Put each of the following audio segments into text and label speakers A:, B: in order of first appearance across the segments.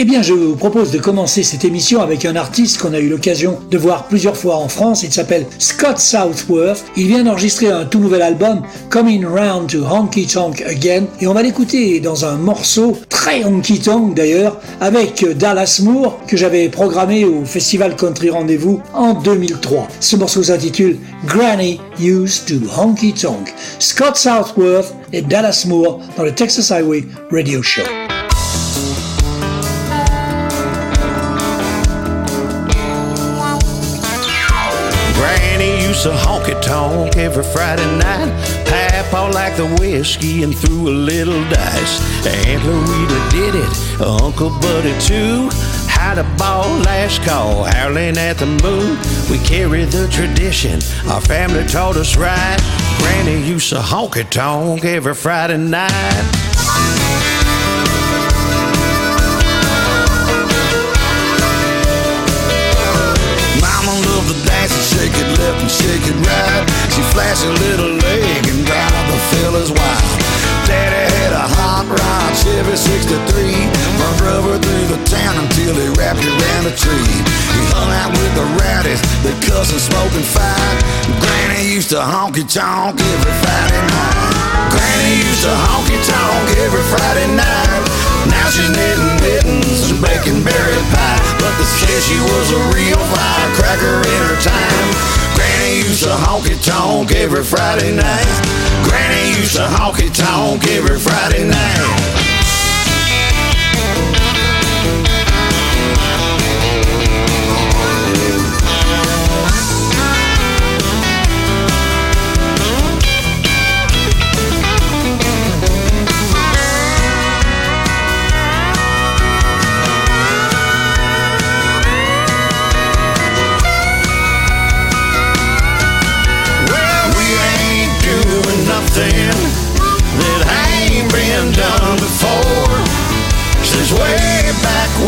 A: Eh bien, je vous propose de commencer cette émission avec un artiste qu'on a eu l'occasion de voir plusieurs fois en France. Il s'appelle Scott Southworth. Il vient d'enregistrer un tout nouvel album, Coming Round to Honky Tonk Again. Et on va l'écouter dans un morceau très honky tonk d'ailleurs, avec Dallas Moore, que j'avais programmé au Festival Country Rendez-vous en 2003. Ce morceau s'intitule Granny Used to Honky Tonk. Scott Southworth et Dallas Moore dans le Texas Highway Radio Show.
B: Used to honky tonk every Friday night. Papa liked the whiskey and threw a little dice. Aunt Louita did it, Uncle Buddy too. Had a ball last call, howling at the moon. We carry the tradition, our family taught us right. Granny used to honky tonk every Friday night. A little leg and drive the fellas wild. Daddy had a Chevy 63. My brother through the town until he wrapped around a tree. He hung out with the rowdies, the cussing, smoking fight. Granny used to honky tonk every Friday night. Granny used to honky tonk every Friday night. Now she's knitting mittens and baking berry pie. But they said she was a real firecracker in her time. Granny used to honky tonk every Friday night. Granny used to honky tonk every Friday night.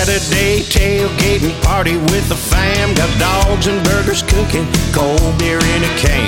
B: Saturday tailgating party with the fam. Got dogs and burgers cooking, cold beer in a can.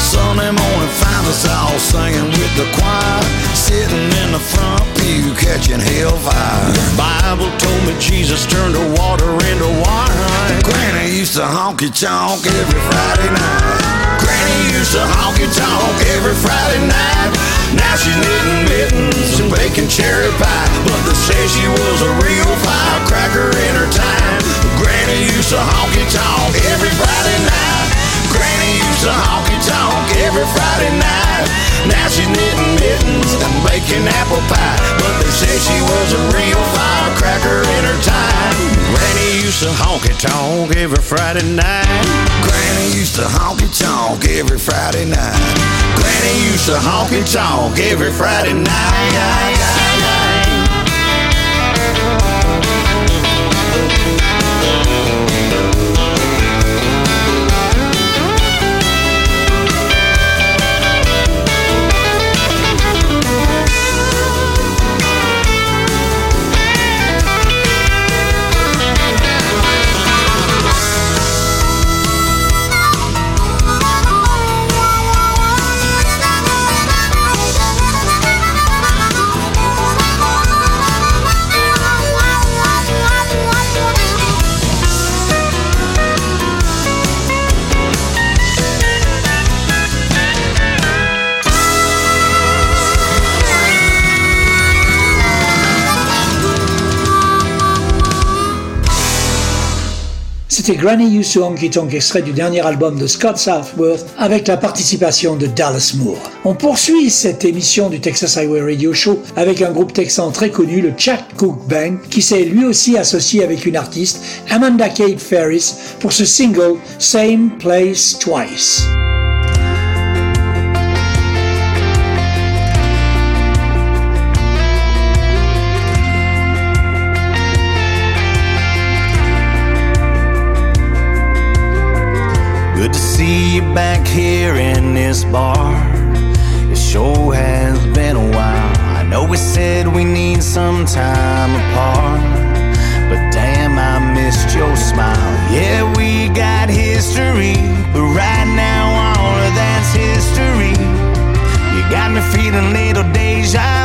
B: Sunday morning find us all singing with the choir. Sitting in the front pew catching hellfire. Bible told me Jesus turned the water into wine. Granny used to honky tonk every Friday night. Granny used to honky tonk every Friday night. Now she's knitting mittens and baking cherry pie. But they say she was a real firecracker in her time. Granny used to honky tonk every Friday night. Granny used to honky tonk every Friday night. Now she's knitting mittens and baking apple pie. But they say she was a real firecracker in her time. Granny used to honky tonk every Friday night. Granny used to honky tonk every Friday night. Granny used to honky tonk every Friday night.
A: Granny Used to Honky Tonk, extrait du dernier album de Scott Southworth, avec la participation de Dallas Moore. On poursuit cette émission du Texas Highway Radio Show avec un groupe texan très connu, le Chat Cook Band, qui s'est lui aussi associé avec une artiste, Amanda Kate Ferris, pour ce single Same Place Twice.
C: You back here in this bar. It sure has been a while. I know we said we need some time apart, but damn, I missed your smile. Yeah, we got history, but right now all of that's history. You got me feeling little deja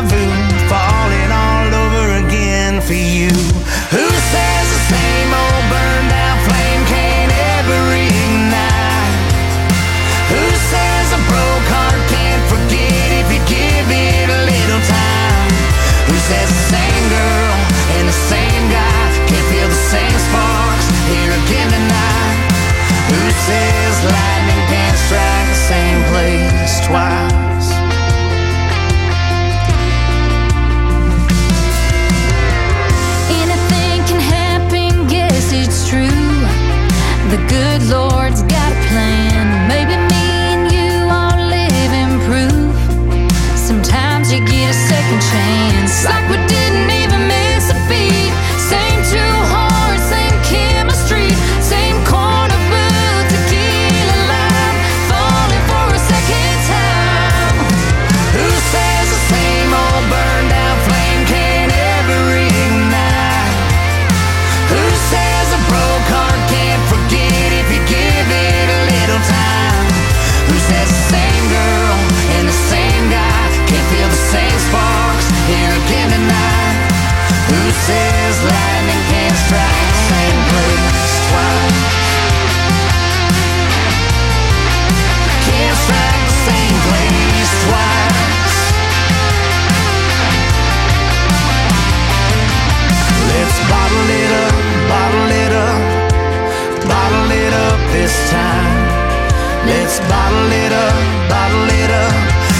C: this time. Let's bottle it up, bottle it up,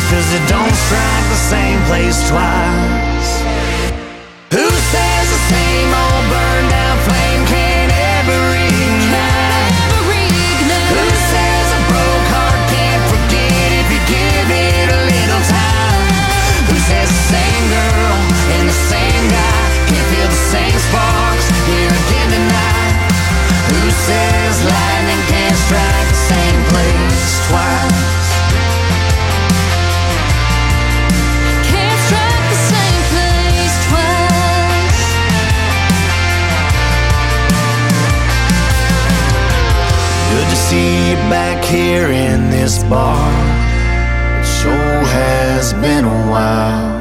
C: cause it don't strike the same place twice. Here in this bar. It sure has been a while.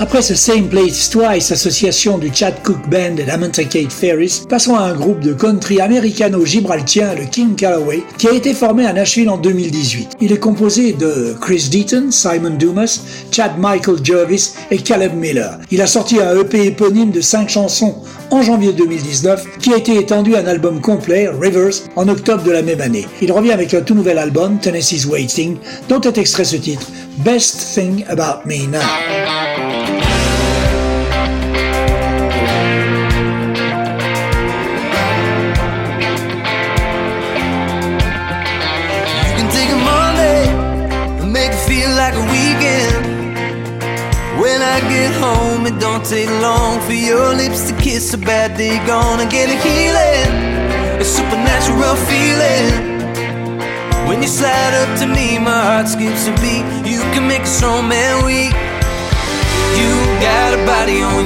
A: Après ce Same Place Twice, association du Chad Cook Band et d'Amanda Kate Ferris, passons à un groupe de country américano-gibraltien, le King Calloway, qui a été formé à Nashville en 2018. Il est composé de Chris Deaton, Simon Dumas, Chad Michael Jervis et Caleb Miller. Il a sorti un EP éponyme de 5 chansons en janvier 2019, qui a été étendu à un album complet, Rivers, en octobre de la même année. Il revient avec un tout nouvel album, Tennessee's Waiting, dont est extrait ce titre, Best Thing About Me Now.
D: I get home, it don't take long for your lips to kiss a bad day. Gonna get a healing, a supernatural feeling. When you slide up to me, my heart skips a beat. You can make a strong man weak. You got a body on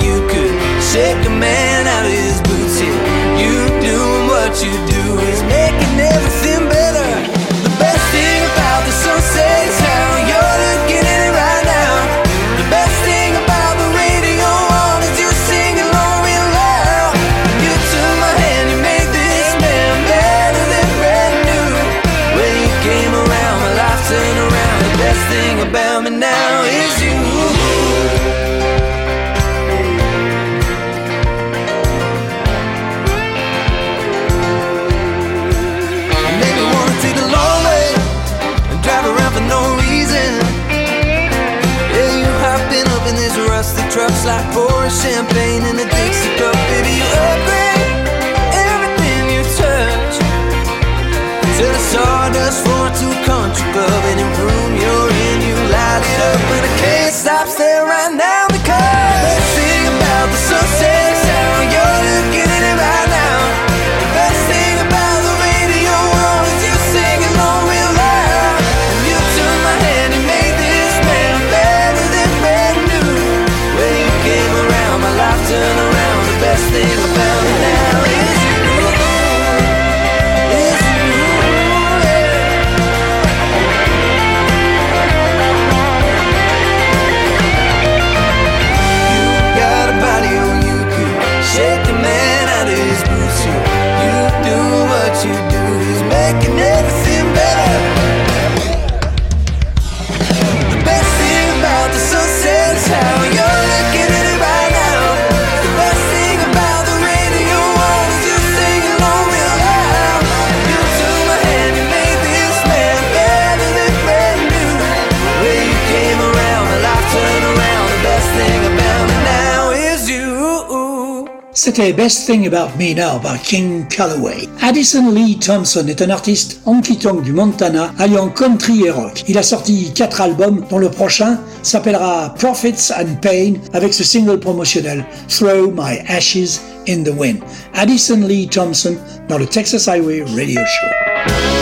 A: C'était Best Thing About Me Now par King Calloway. Addison Lee Thompson est un artiste honky-tonk du Montana alliant country et rock. Il a sorti quatre albums dont le prochain s'appellera Profits and Pain avec ce single promotionnel Throw My Ashes in the Wind. Addison Lee Thompson dans le Texas Highway Radio Show.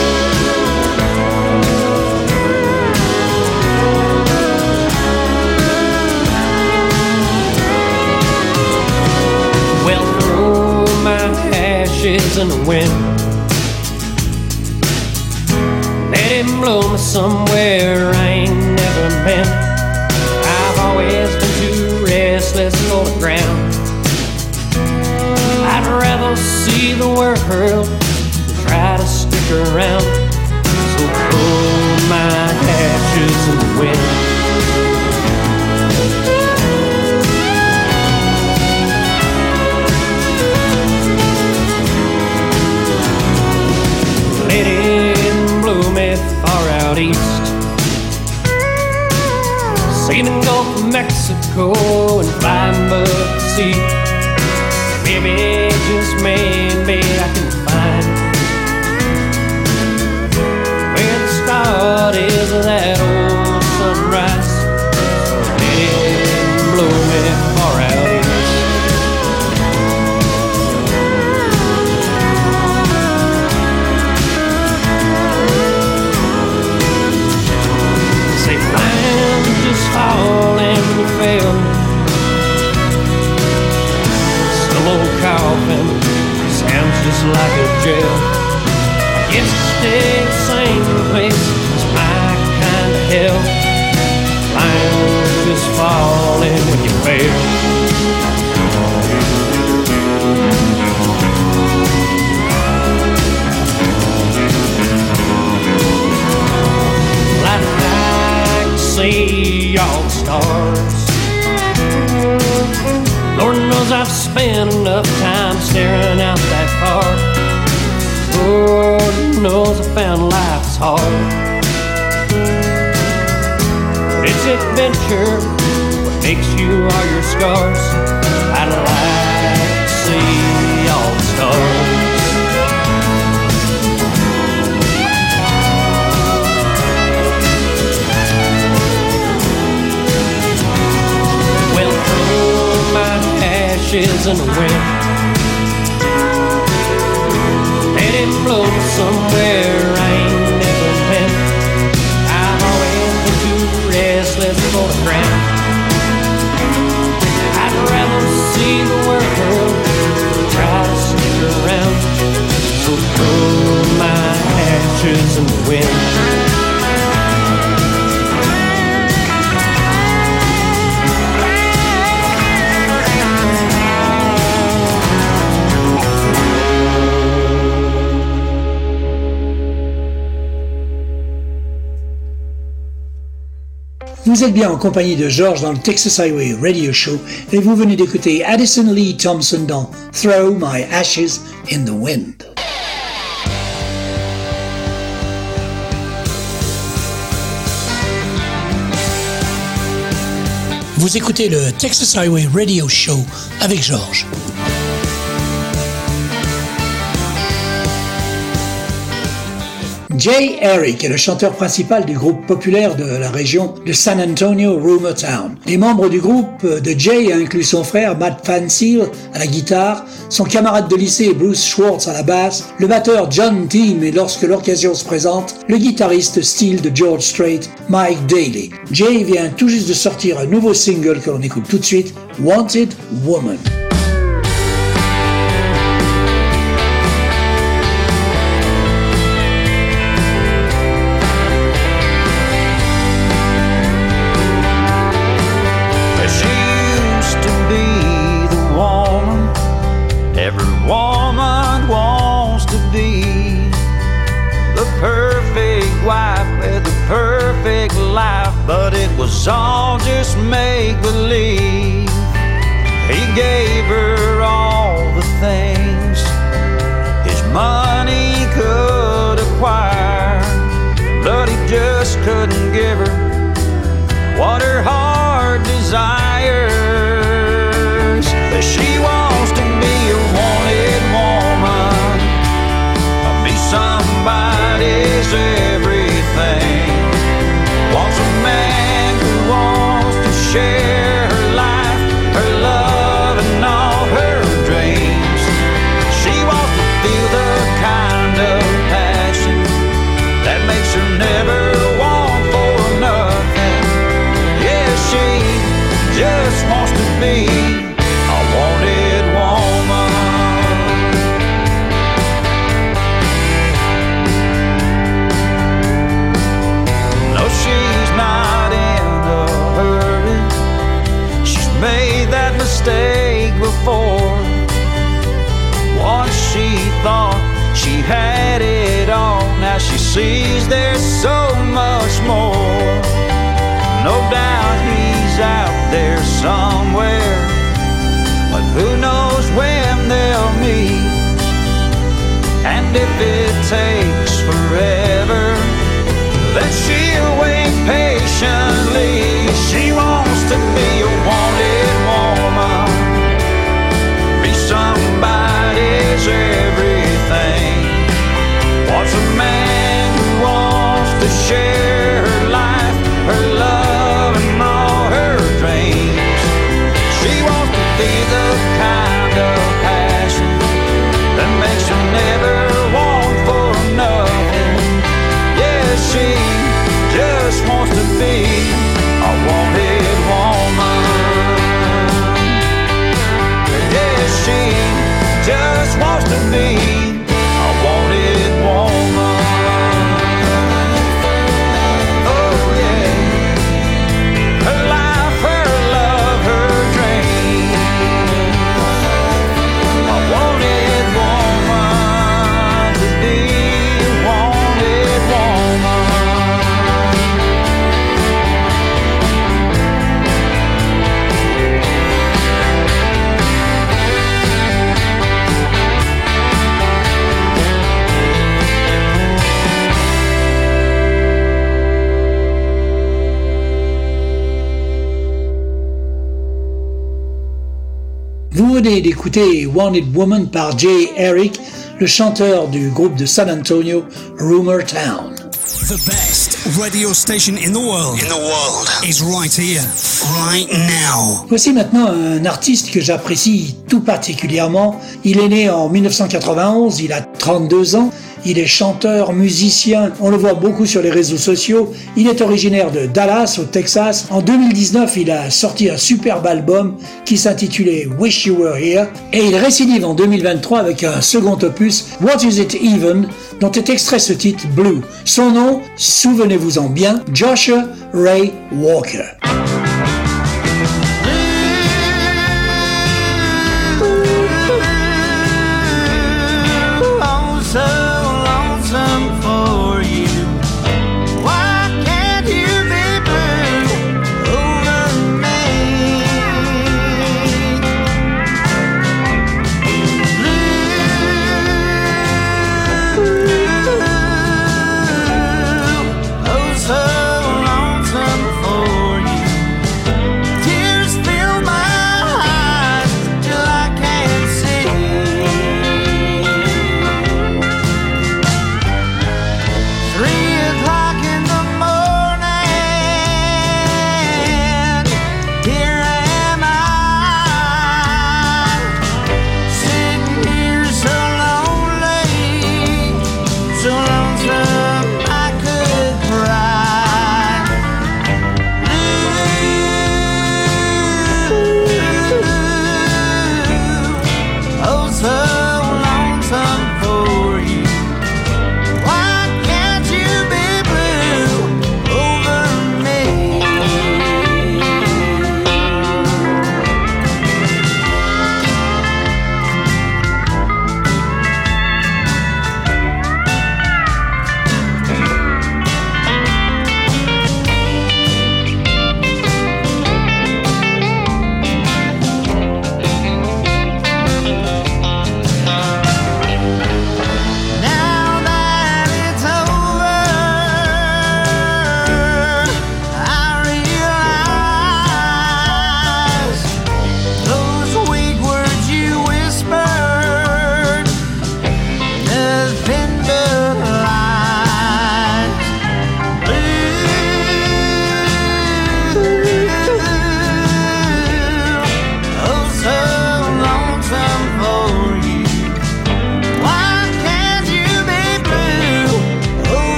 E: Ashes in the wind. Let it blow me somewhere I ain't never been. I've always been too restless for the ground. I'd rather see the world than try to stick around. So throw my ashes in the wind. Out east. See the Gulf of Mexico and above the sea. Maybe, just maybe I can find where the start is that fail. Some old coffin sounds just like a jail. I guess to stay the same place is my kind of hell. Lions just falling when you fail. See all stars. Knows I've spent enough time staring out that far. Lord knows I found life's hard. It's adventure what makes you all your scars. Ashes in the wind. Let it blow somewhere I ain't never been. I've always been too restless for the ground. I'd rather see the world try to stick around. So throw my ashes in the wind.
A: Vous êtes bien en compagnie de George dans le Texas Highway Radio Show et vous venez d'écouter Addison Lee Thompson dans Throw My Ashes in the Wind. Vous écoutez le Texas Highway Radio Show avec Georges. Jay Eric est le chanteur principal du groupe populaire de la région de San Antonio, Rumor Town. Les membres du groupe de Jay incluent son frère Matt Fanseal à la guitare, son camarade de lycée Bruce Schwartz à la basse, le batteur John Team et lorsque l'occasion se présente, le guitariste style de George Strait, Mike Daly. Jay vient tout juste de sortir un nouveau single que l'on écoute tout de suite, Wanted Woman.
C: Was all just make believe. He gave her all the things his money could acquire, but he just couldn't give her what her heart desires. Just wants to be a wanted woman. No, she's not in a hurry She's made that mistake before. Once she thought she had it all, now she sees there's so much more. No doubt somewhere, but who knows when they'll meet? And if it takes forever, then she'll wait patiently. She wants to be a wanted be
A: venez d'écouter Wanted Woman par Jay Eric, le chanteur du groupe de San Antonio, Rumor Town.
F: The best radio station in the world. In the world is right here, right now.
A: Voici maintenant un artiste que j'apprécie tout particulièrement. Il est né en 1991, il a 32 ans. Il est chanteur, musicien, on le voit beaucoup sur les réseaux sociaux. Il est originaire de Dallas, au Texas. En 2019, il a sorti un superbe album qui s'intitulait Wish You Were Here. Et il récidive en 2023 avec un second opus, What Is It Even, dont est extrait ce titre Blue. Son nom, souvenez-vous-en bien, Joshua Ray Walker.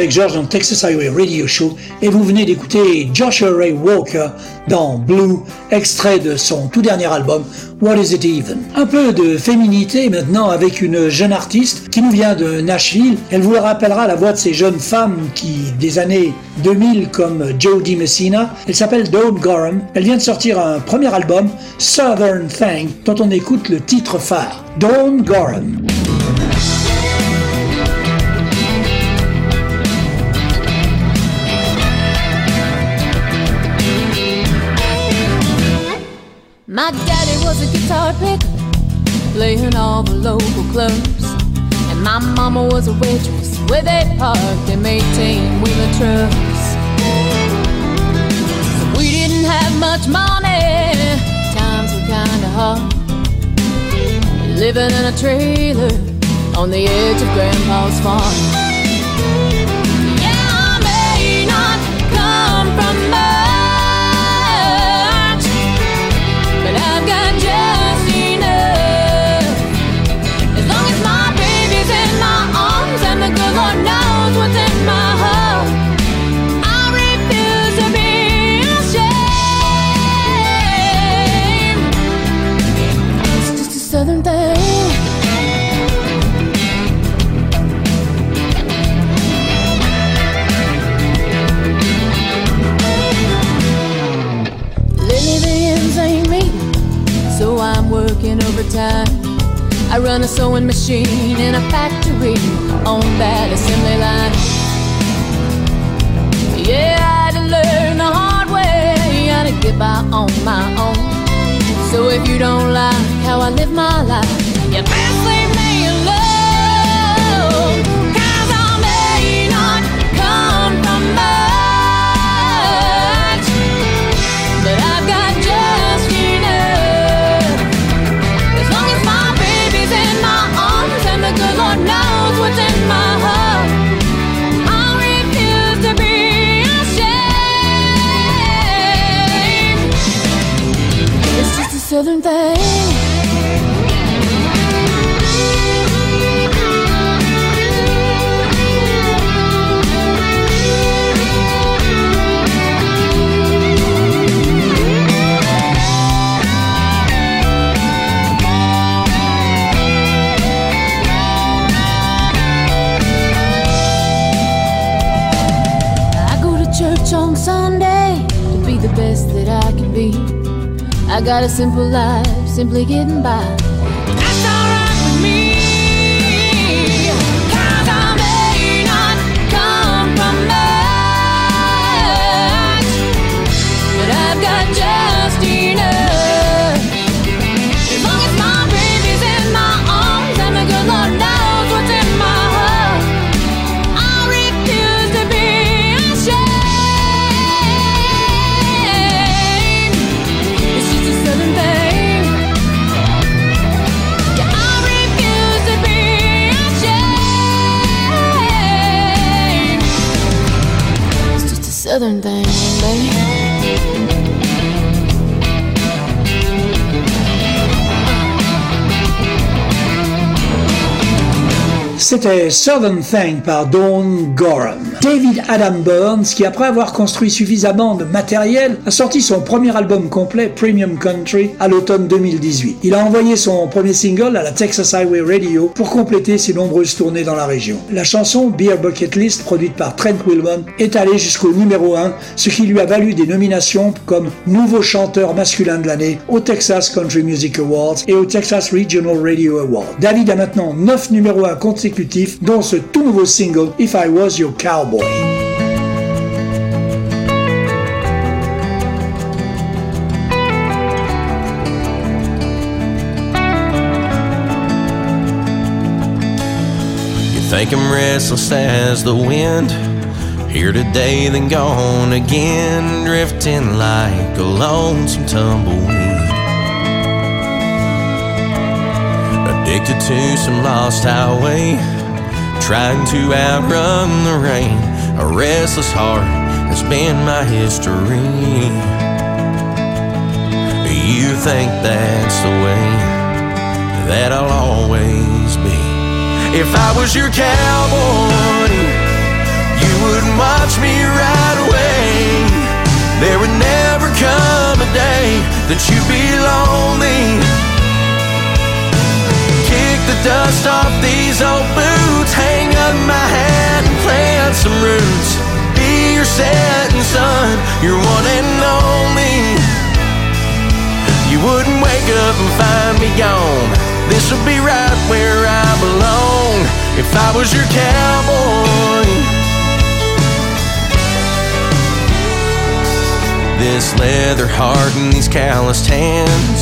A: Avec George dans Texas Highway Radio Show et vous venez d'écouter Joshua Ray Walker dans Blue, extrait de son tout dernier album What Is It Even? Un peu de féminité maintenant avec une jeune artiste qui nous vient de Nashville. Elle vous rappellera la voix de ces jeunes femmes qui, des années 2000 comme Jodie Messina, elle s'appelle Dawn Gorham. Elle vient de sortir un premier album, Southern Thing, dont on écoute le titre phare, Dawn Gorham.
G: My daddy was a guitar picker, playing all the local clubs. And my mama was a waitress where they parked them 18 wheeler trucks. So we didn't have much money, times were kinda hard. Living in a trailer on the edge of Grandpa's farm. Overtime. I run a sewing machine in a factory on that assembly line. Yeah, I had to learn the hard way how to get by on my own. So if you don't like how I live my life, you best leave me I got a simple life, simply getting by. Southern thing, baby.
A: C'était Southern Thing par Dawn Gorham. David Adam Burns, qui après avoir construit suffisamment de matériel, a sorti son premier album complet, Premium Country, à l'automne 2018. Il a envoyé son premier single à la Texas Highway Radio pour compléter ses nombreuses tournées dans la région. La chanson Beer Bucket List, produite par Trent Wilman, est allée jusqu'au numéro 1, ce qui lui a valu des nominations comme nouveau chanteur masculin de l'année au Texas Country Music Awards et au Texas Regional Radio Award. David a maintenant 9 numéros 1 consécutifs, dont ce tout nouveau single If I Was Your Cowboy.
H: You think I'm restless as the wind. Here today, then gone again, drifting like a lonesome tumbleweed. Addicted to some lost highway, trying to outrun the rain. A restless heart has been my history. You think that's the way that I'll always be. If I was your cowboy, you would watch me right away. There would never come a day that you'd be lonely. Dust off these old boots, hang up my hat and plant some roots. Be your setting sun, your one and only. You wouldn't wake up and find me gone. This would be right where I belong if I was your cowboy. This leather heart and these calloused hands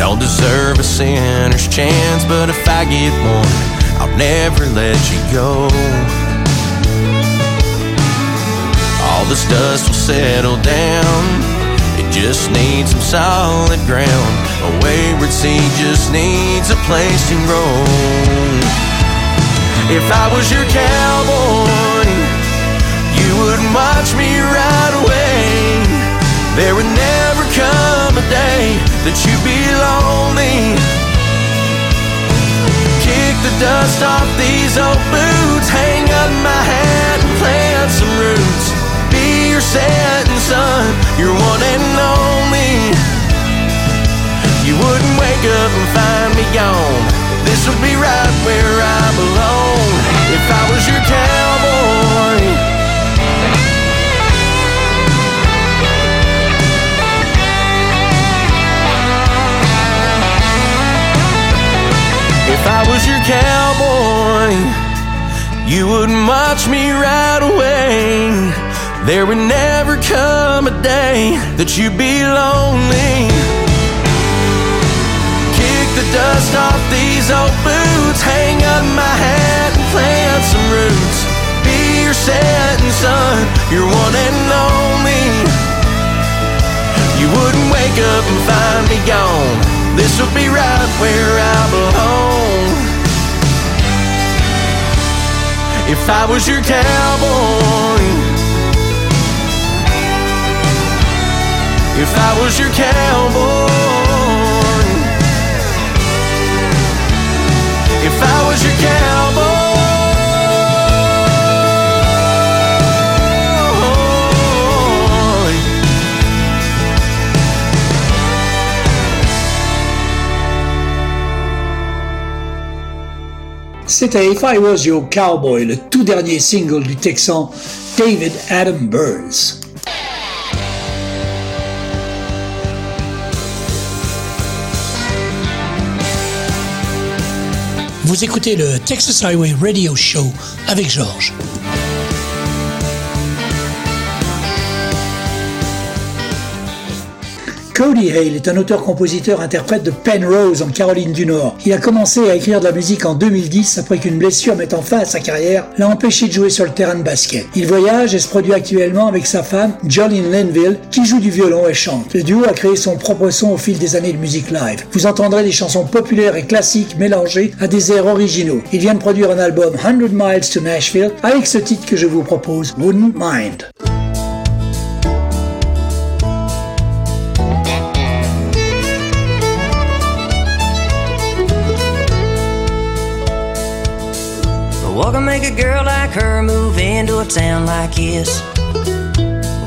H: don't deserve a sinner's chance, but if I get one, I'll never let you go. All this dust will settle down. It just needs some solid ground. A wayward seed just needs a place to grow. If I was your cowboy, that you'd be lonely. Kick the dust off these old boots, hang up my hat and plant some roots. Be your setting sun, your one and only. You wouldn't wake up and find me gone. This would be right where I belong if I was your cowboy. You wouldn't watch me right away. There would never come a day that you'd be lonely. Kick the dust off these old boots, hang up my hat and plant some roots. Be your setting sun, your one and only. You wouldn't wake up and find me gone. This will be right where I belong. If I was your cowboy, if I was your cowboy, if I was your cowboy.
A: C'était If I Was Your Cowboy, le tout dernier single du Texan David Adam Burns. Vous écoutez le Texas Highway Radio Show avec Georges. Cody Hale est un auteur-compositeur-interprète de Penrose en Caroline du Nord. Il a commencé à écrire de la musique en 2010 après qu'une blessure mettant fin à sa carrière l'a empêché de jouer sur le terrain de basket. Il voyage et se produit actuellement avec sa femme Jolene Linville qui joue du violon et chante. Le duo a créé son propre son au fil des années de musique live. Vous entendrez des chansons populaires et classiques mélangées à des airs originaux. Il vient de produire un album 100 Miles to Nashville avec ce titre que je vous propose, Wouldn't Mind.
I: Like her move into a town like this?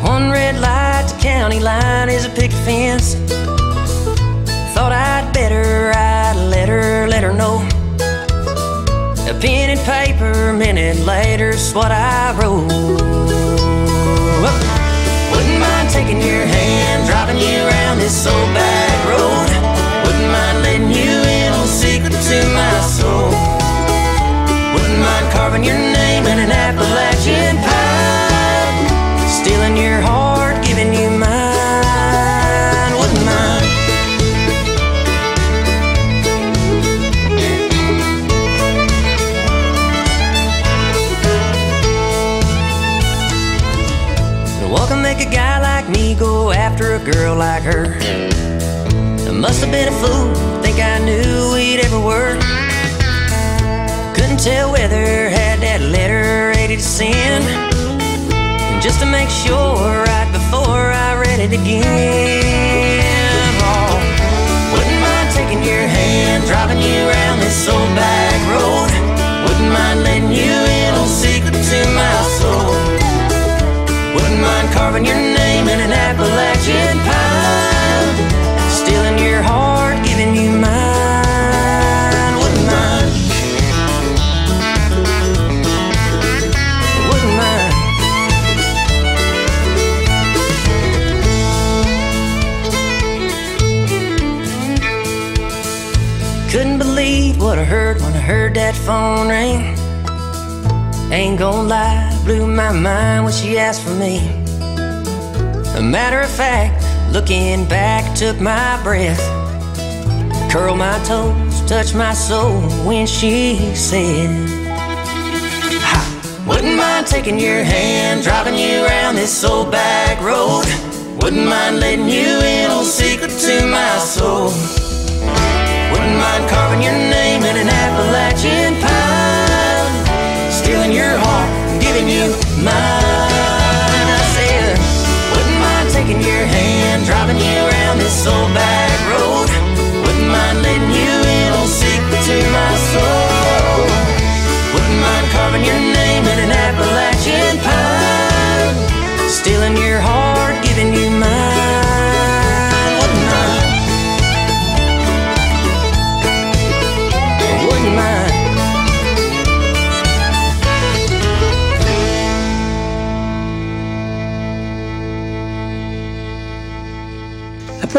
I: One red light, the county line is a picket fence. Thought I'd better write a letter, let her know. A pen and paper, a minute later's what I wrote. Wouldn't mind taking your hand, driving you around this old back road. Wouldn't mind letting you in on secret to my soul. Wouldn't mind carving your name girl like her? I must have been a fool, think I knew we'd ever work. Couldn't tell whether had that letter ready to send. And just to make sure, Heard when I heard that phone ring. Ain't gonna lie, blew my mind when she asked for me. A matter of fact, looking back, took my breath. Curled my toes, touched my soul when she said, "Ha, Wouldn't mind taking your hand, driving you around this old back road. Wouldn't mind letting you in on secret to my soul. Mind carving your name in an Appalachian pine, stealing your heart, giving you mine. I said, wouldn't mind taking your hand, driving you around this old back road. Wouldn't mind letting you in on secret to my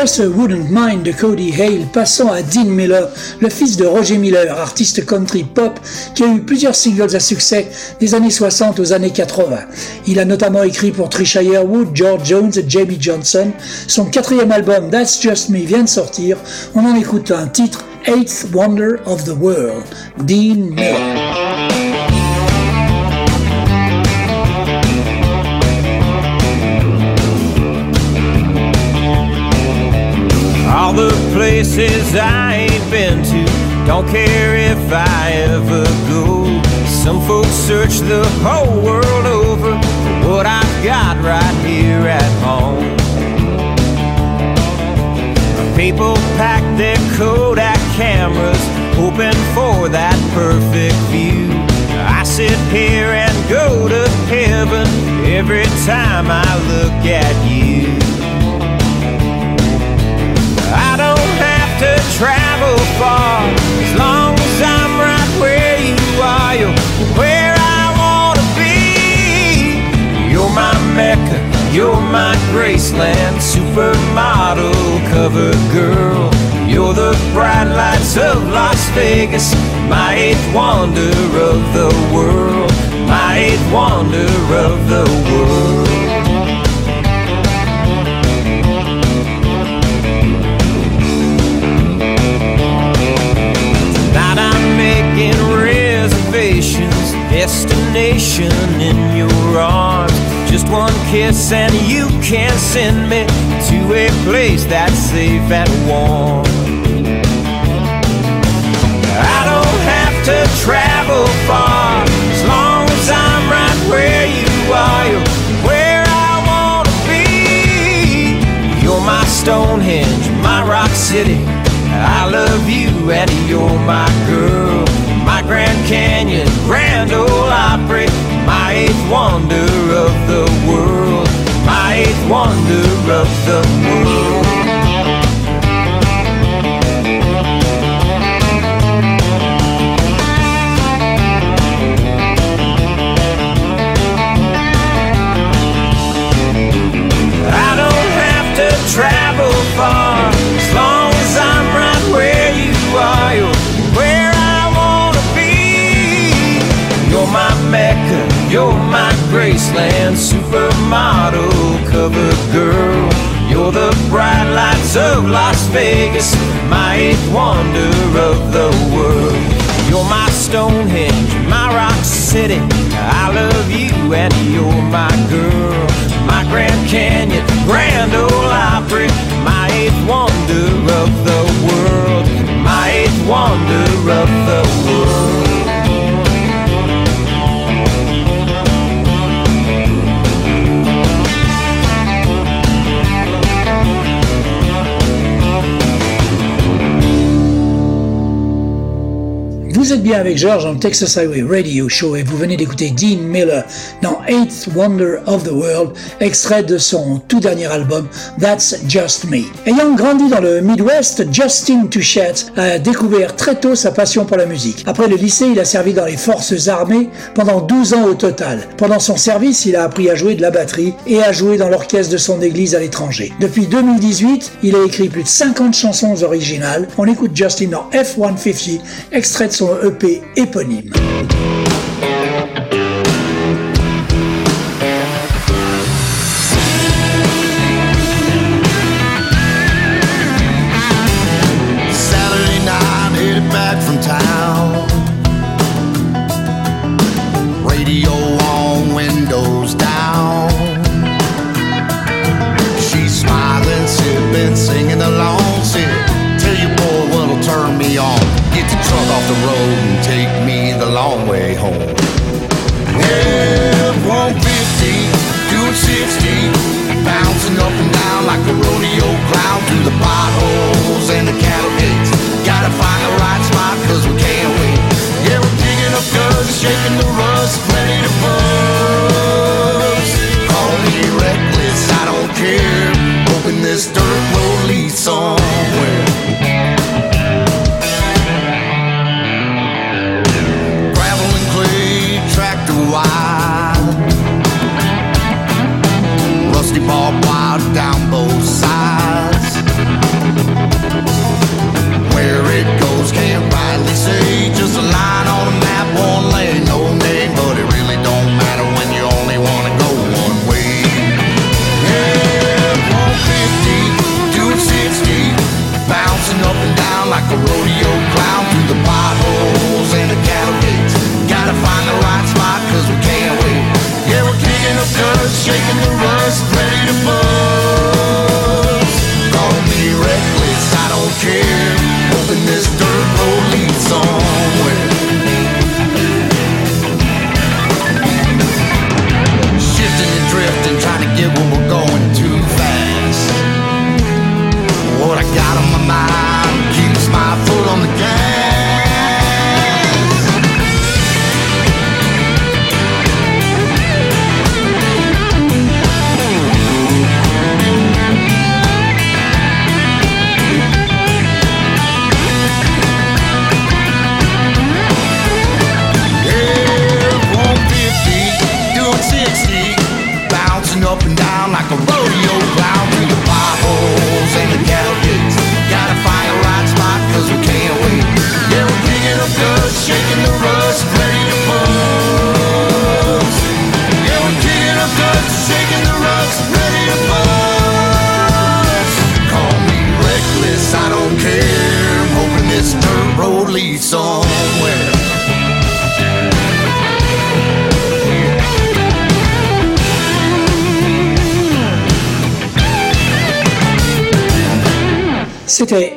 A: Ce Wouldn't Mind de Cody Hale, passons à Dean Miller, le fils de Roger Miller, artiste country pop qui a eu plusieurs singles à succès des années 60 aux années 80. Il a notamment écrit pour Trisha Yearwood, George Jones et Jamie Johnson. Son quatrième album That's Just Me vient de sortir. On en écoute un titre, Eighth Wonder of the World, Dean Miller.
C: The places I ain't been to, don't care if I ever go. Some folks search the whole world over for what I've got right here at home. People pack their Kodak cameras, hoping for that perfect view. I sit here and go to heaven every time I look at you. Travel far as long as I'm right where you are. You're where I wanna be. You're my Mecca, you're my Graceland, supermodel cover girl. You're the bright lights of Las Vegas, my eighth wonder of the world, my eighth wonder of the world. Destination in your arms. Just one kiss and you can send me to a place that's safe and warm. I don't have to travel far as long as I'm right where you are. You're where I wanna be. You're my Stonehenge, my Rock City. I love you and you're my girl. Grand Canyon, Grand Ole Opry, my eighth wonder of the world. My eighth wonder of the world. Graceland, supermodel cover girl. You're the bright lights of Las Vegas, my eighth wonder of the world. You're my Stonehenge, my Rock City. I love you and you're my girl. My Grand Canyon, Grand Ole Opry, my eighth wonder of the world. My eighth wonder of the world.
B: Bien avec George dans Texas Highway Radio Show et vous venez d'écouter Dean Miller dans Eighth Wonder of the World, extrait de son tout dernier album That's Just Me. Ayant grandi dans le Midwest, Justin Touchette a découvert très tôt sa passion pour la musique. Après le lycée, il a servi dans les forces armées pendant 12 ans au total. Pendant son service, il a appris à jouer de la batterie et à jouer dans l'orchestre de son église à l'étranger. Depuis 2018, il a écrit plus de 50 chansons originales. On écoute Justin dans F-150, extrait de son EP éponyme.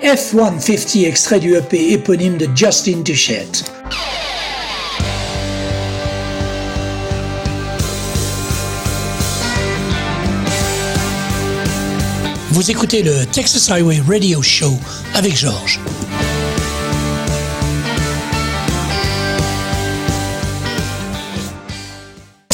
B: F-150, extrait du EP éponyme de Justin Duchette. Vous écoutez le Texas Highway Radio Show avec Georges.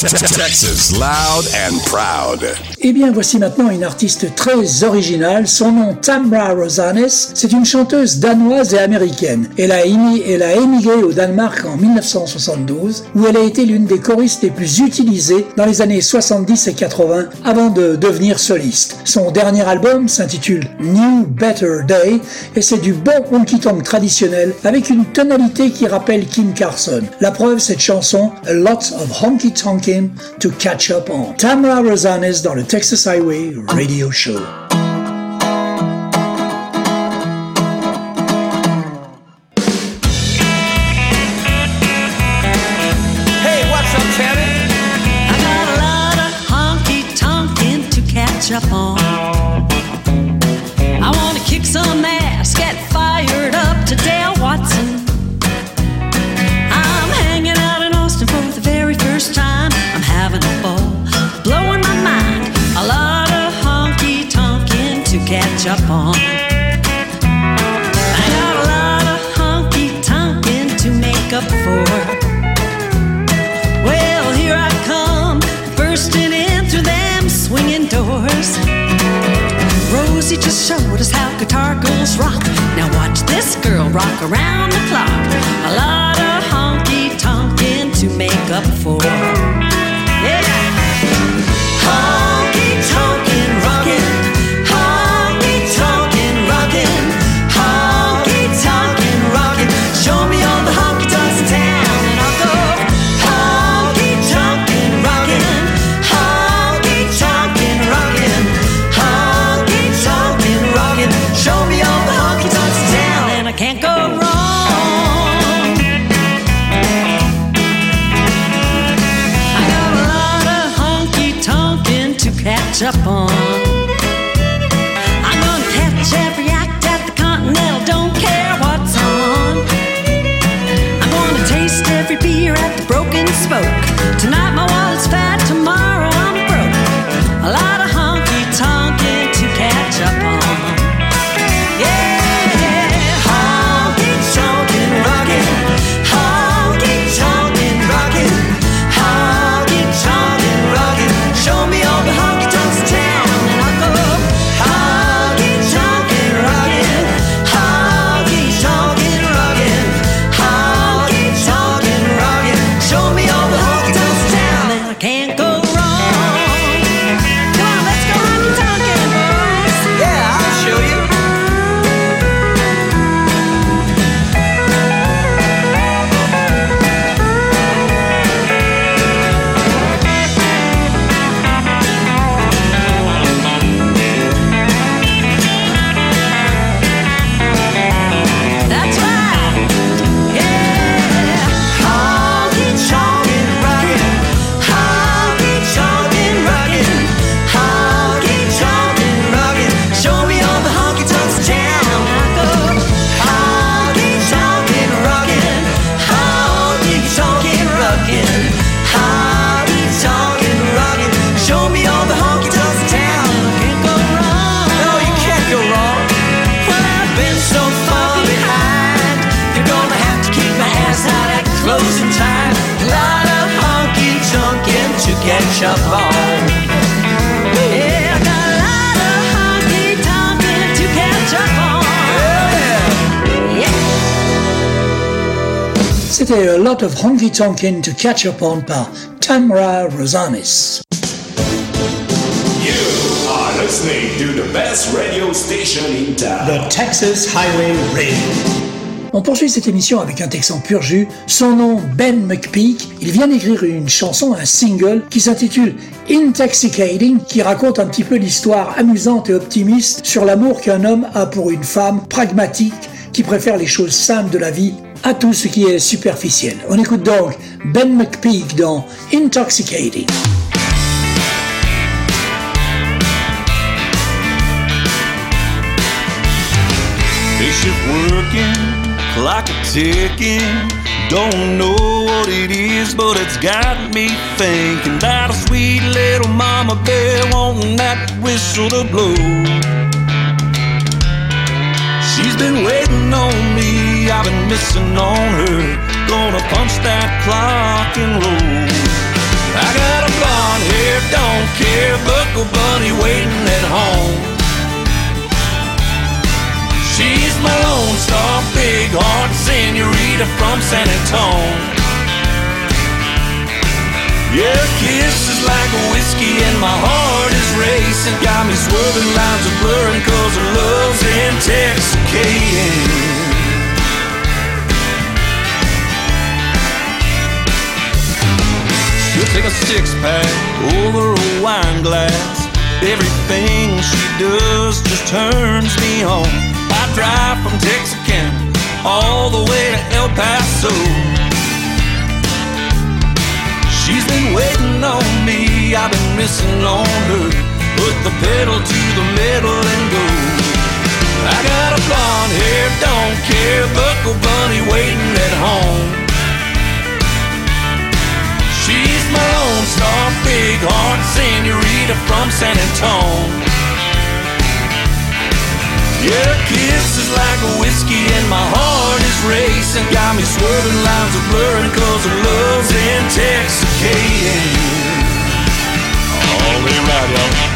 J: Texas, loud and proud.
B: Eh bien, voici maintenant une artiste très originale. Son nom, Tamra Rosanes. C'est une chanteuse danoise et américaine. Elle a, elle émigré au Danemark en 1972, où elle a été l'une des choristes les plus utilisées dans les années 70 et 80 avant de devenir soliste. Son dernier album s'intitule New Better Day et c'est du bon honky-tonk traditionnel avec une tonalité qui rappelle Kim Carson. La preuve, cette chanson, A Lot of Honky Tonkin to Catch Up On. Tamra Rosanes dans le Texas Highway Radio Show.
I: Every beer at the Broken Spoke. Tonight my wallet's fat, tomorrow
A: C'était A Lot of Honky Tonkin' to Catch Up On par Tamra Rosanis.
J: You are listening to the best radio station in town.
A: The Texas Highway Radio. On poursuit cette émission avec un Texan pur jus. Son nom, Ben McPeak. Il vient d'écrire une chanson, un single, qui s'intitule Intoxicating, qui raconte un petit peu l'histoire amusante et optimiste sur l'amour qu'un homme a pour une femme pragmatique qui préfère les choses simples de la vie à tout ce qui est superficiel. On écoute donc Ben McPeak dans Intoxicating.
H: Day shift working, clock a ticking. Don't know what it is, but it's got me thinking about a sweet little mama bear wanting that whistle to blow. She's been waiting on me, I've been missing on her. Gonna punch that clock and roll. I got a blonde hair, don't care, buckle bunny waiting at home. She's my lone star, big heart senorita from San Antone. Yeah, kisses like a whiskey and my heart is racing. Got me swerving lines are blurring cause her love's intoxicating. She'll take a six pack over a wine glass. Everything she does just turns me on. I drive from Texarkana all the way to El Paso. She's been waiting on me, I've been missing on her. Put the pedal to the metal and go. I got a blonde hair, don't care, buckle bunny waiting at home. Big heart senorita from San Antone. Yeah, kisses like a whiskey and my heart is racing. Got me swerving, lines are blurring cause her love's intoxicating. All right, y'all.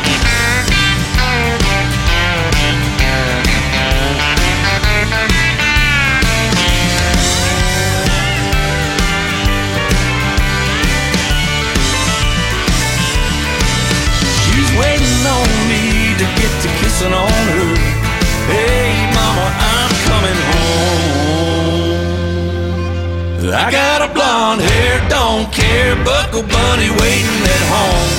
B: On me to get to kissing on her. Hey, mama, I'm coming home. I got a blonde hair, don't care, buckle bunny waiting at home.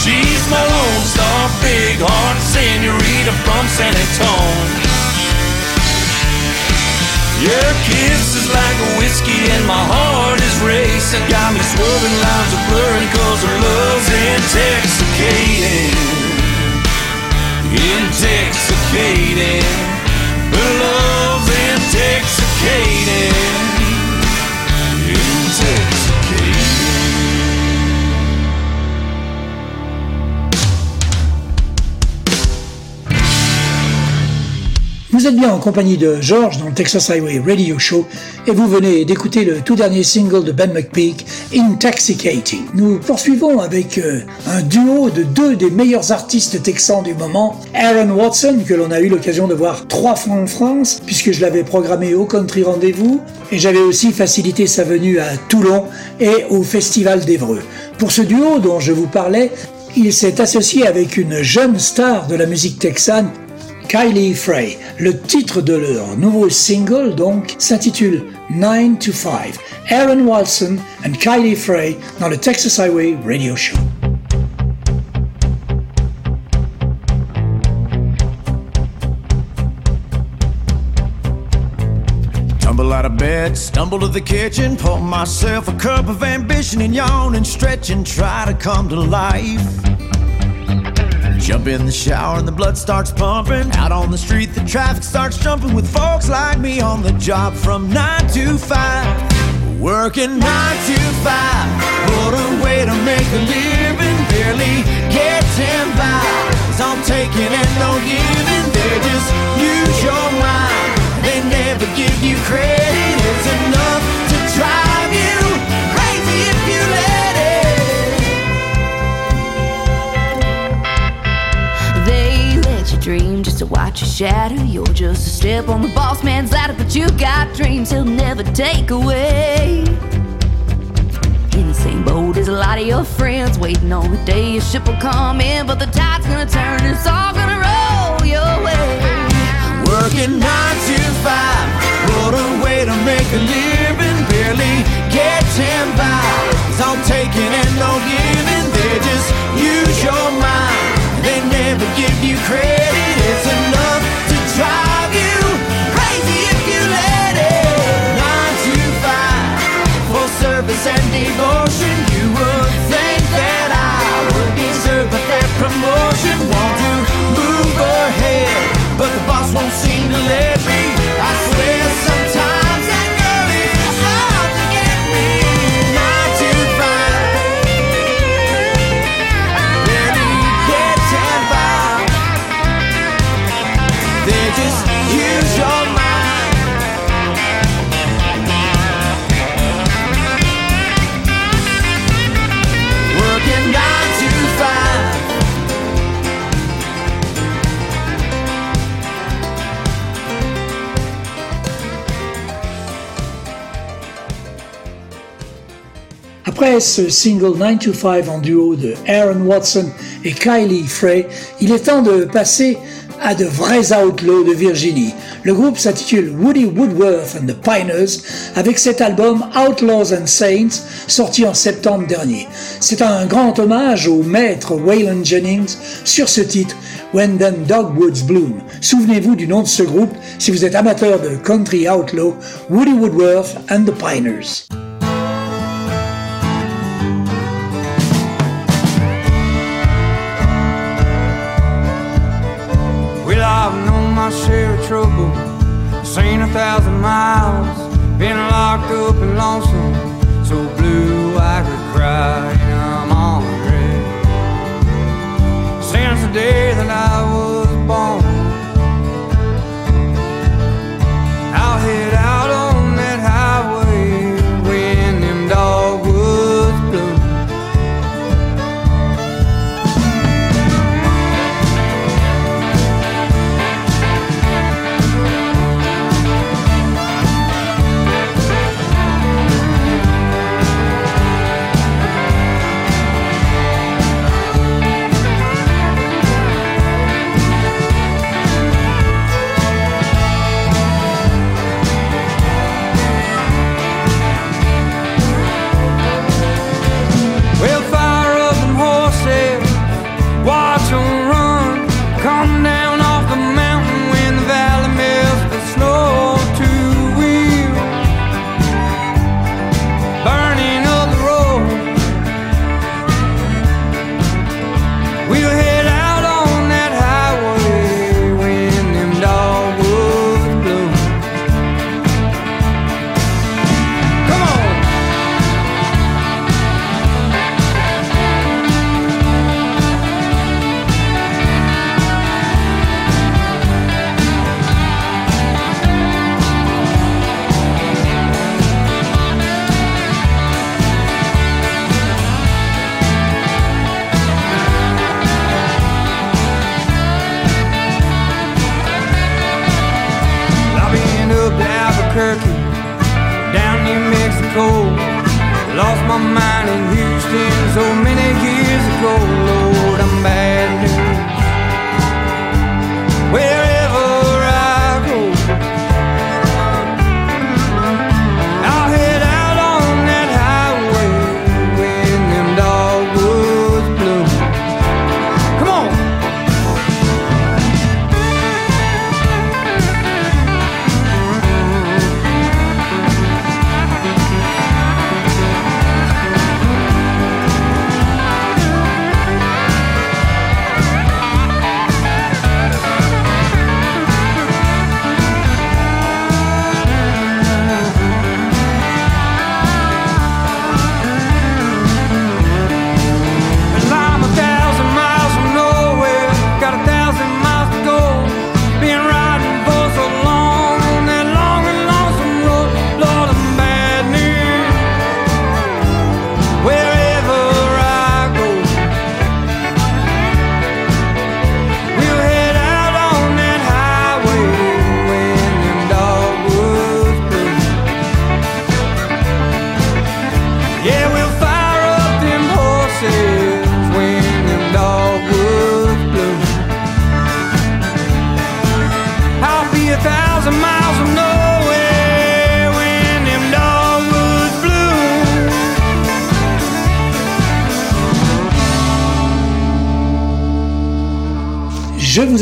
B: She's my lone star, big heart senorita from San Antonio. Your kiss is like a whiskey and my heart is racing. Got me swerving lines are blurring cause her love's intoxicating. Intoxicating. Her love's. Intoxicating.
A: Vous êtes bien en compagnie de George dans le Texas Highway Radio Show et vous venez d'écouter le tout dernier single de Ben McPeak, Intoxicating. Nous poursuivons avec euh, un duo de deux des meilleurs artistes texans du moment, Aaron Watson, que l'on a eu l'occasion de voir trois fois en France, puisque je l'avais programmé au Country Rendez-vous, et j'avais aussi facilité sa venue à Toulon et au Festival d'Evreux. Pour ce duo dont je vous parlais, il s'est associé avec une jeune star de la musique texane, Kylie Frey. Le titre de leur nouveau single, donc, s'intitule 9 to 5. Aaron Watson and Kylie Frey dans le Texas Highway Radio Show.
B: Tumble out of bed, stumble to the kitchen, pour myself a cup of ambition and yawn and stretch and try to come to life. Jump in the shower and the blood starts pumping. Out on the street, the traffic starts jumping with folks like me on the job from 9 to 5. Working 9 to 5. What a way to make a living. Barely getting by. All taking and no giving. They just use your mind. They never give you credit. It's enough to drive
K: dream just to watch you shatter. You're just a step on the boss man's ladder, but you got dreams he'll never take away. In the same boat as a lot of your friends, waiting on the day your ship will come in, but the tide's gonna turn, and it's all gonna roll your way.
B: Working nine to five, what a way to make a living. Barely getting by. It's all taking and no giving. They just use your mind. They never give you credit. It's enough to drive you crazy if you let it. Nine to five, full service and devotion. You would think that I would deserve but that promotion. Want to move ahead, but the boss won't seem to let me.
A: Après ce single 9 to 5 en duo de Aaron Watson et Kylie Frey, il est temps de passer à de vrais outlaws de Virginie. Le groupe s'intitule Woody Woodworth and the Piners avec cet album Outlaws and Saints sorti en septembre dernier. C'est un grand hommage au maître Waylon Jennings sur ce titre When Them Dogwoods Bloom. Souvenez-vous du nom de ce groupe si vous êtes amateur de country outlaw, Woody Woodworth and the Piners.
L: Trouble, seen a thousand miles, been locked up and lonesome, so blue I could cry, and I'm on ready. Since the day that I was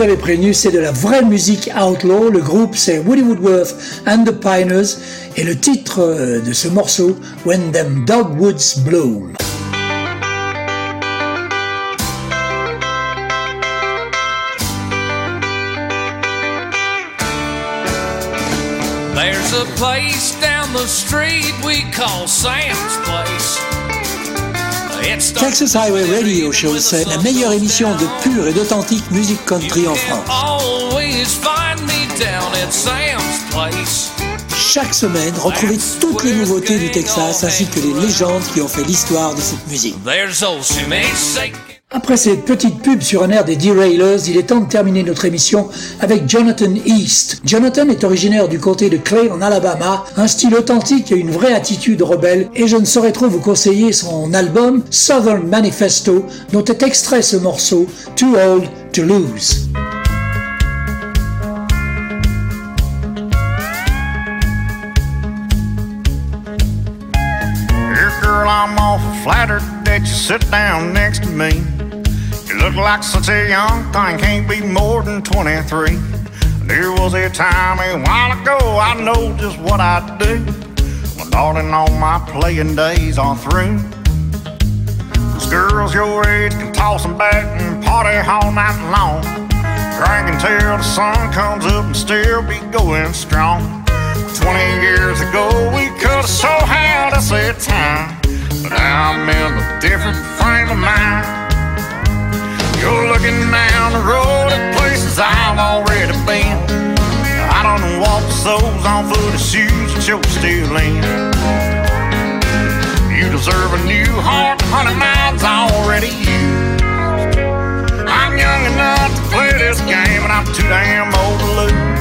A: avais prévenu, c'est de la vraie musique outlaw. Le groupe, c'est Woody Woodworth and the Pioneers. Et le titre euh, de ce morceau, When Them Dogwoods Bloom.
M: There's a place down the street we call Sam's Place.
A: Texas Highway Radio Show, c'est la meilleure émission de pure et d'authentique musique country en France. Chaque semaine, retrouvez toutes les nouveautés du Texas ainsi que les légendes qui ont fait l'histoire de cette musique. Après cette petite pub sur un air des Derailers, il est temps de terminer notre émission avec Jonathan East. Jonathan est originaire du comté de Clay en Alabama, un style authentique et une vraie attitude rebelle, et je ne saurais trop vous conseiller son album Southern Manifesto, dont est extrait ce morceau Too Old to Lose.
N: Here, girl, I'm flattered that you sit down next to me. Look like such a young thing, can't be more than 23. There was a time a while ago, I know just what I'd do. My darling, all my playing days are through. Cause girls your age can toss 'em back and party all night long. Drink until the sun comes up and still be going strong. 20 years ago, we could have so had us a time. But now I'm in a different frame of mind. You're looking down the road at places I've already been. I don't walk soles on foot of shoes that you're still in. You deserve a new heart, honey, mine's already used. I'm young enough to play this game, and I'm too damn old to lose.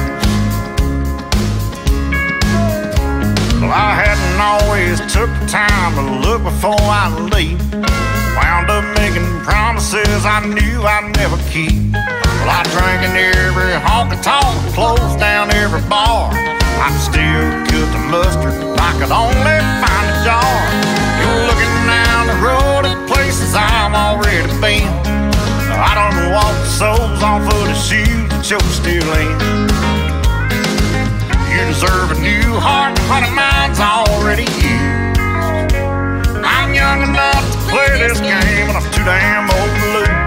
N: Well, I hadn't always took the time to look before I leave. Wound up promises I knew I'd never keep. Well, I drank in every honky tonk, closed down every bar. I still cook the mustard, I could only find a jar. You're looking down the road at places I've already been. I don't walk the soles foot of shoes that you're still in. You deserve a new heart, honey, mine's already used. I'm young enough play this game, and I'm too damn old to lose.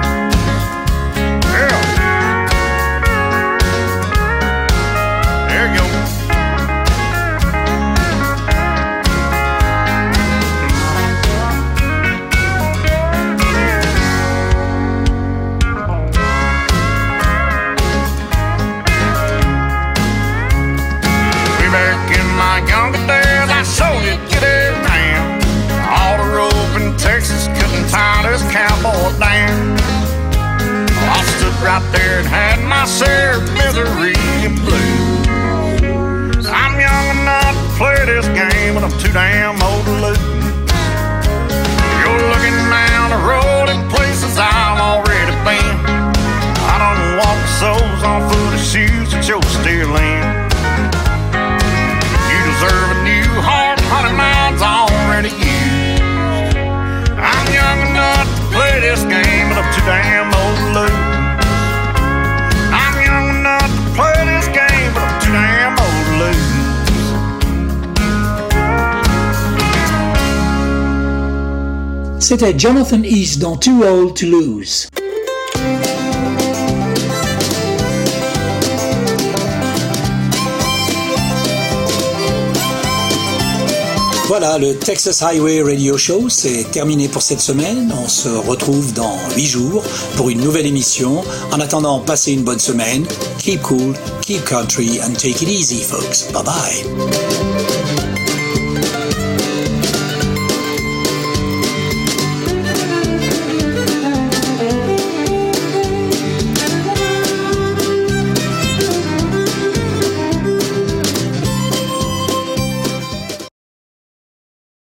A: C'était Jonathan East dans Too Old to Lose. Voilà, le Texas Highway Radio Show, c'est terminé pour cette semaine. On se retrouve dans 8 jours pour une nouvelle émission. En attendant, passez une bonne semaine. Keep cool, keep country, and take it easy, folks. Bye bye.